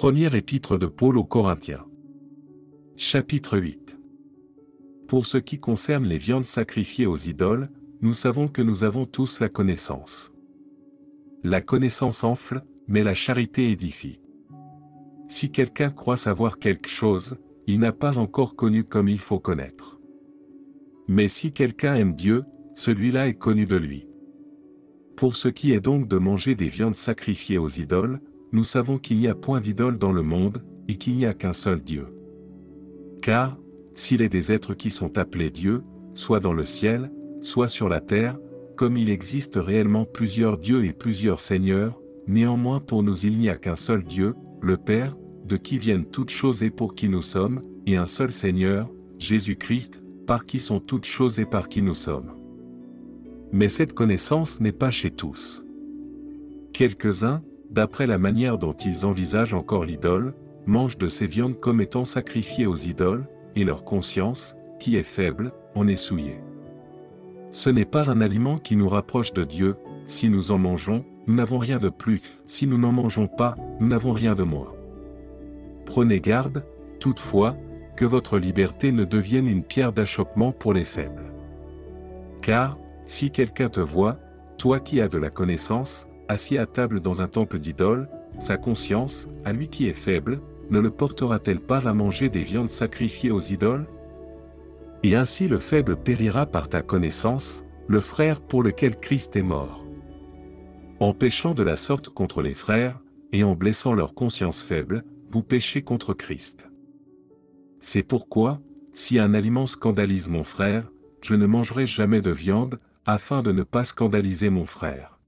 Première épître de Paul aux Corinthiens. Chapitre 8. Pour ce qui concerne les viandes sacrifiées aux idoles, nous savons que nous avons tous la connaissance. La connaissance enfle, mais la charité édifie. Si quelqu'un croit savoir quelque chose, il n'a pas encore connu comme il faut connaître. Mais si quelqu'un aime Dieu, celui-là est connu de lui. Pour ce qui est donc de manger des viandes sacrifiées aux idoles, nous savons qu'il n'y a point d'idole dans le monde, et qu'il n'y a qu'un seul Dieu. Car, s'il est des êtres qui sont appelés Dieu, soit dans le ciel, soit sur la terre, comme il existe réellement plusieurs dieux et plusieurs seigneurs, néanmoins pour nous il n'y a qu'un seul Dieu, le Père, de qui viennent toutes choses et pour qui nous sommes, et un seul Seigneur, Jésus-Christ, par qui sont toutes choses et par qui nous sommes. Mais cette connaissance n'est pas chez tous. Quelques-uns, d'après la manière dont ils envisagent encore l'idole, mangent de ces viandes comme étant sacrifiées aux idoles, et leur conscience, qui est faible, en est souillée. Ce n'est pas un aliment qui nous rapproche de Dieu, si nous en mangeons, nous n'avons rien de plus, si nous n'en mangeons pas, nous n'avons rien de moins. Prenez garde, toutefois, que votre liberté ne devienne une pierre d'achoppement pour les faibles. Car, si quelqu'un te voit, toi qui as de la connaissance, assis à table dans un temple d'idole, sa conscience, à lui qui est faible, ne le portera-t-elle pas à manger des viandes sacrifiées aux idoles? Et ainsi le faible périra par ta connaissance, le frère pour lequel Christ est mort. En péchant de la sorte contre les frères, et en blessant leur conscience faible, vous péchez contre Christ. C'est pourquoi, si un aliment scandalise mon frère, je ne mangerai jamais de viande, afin de ne pas scandaliser mon frère.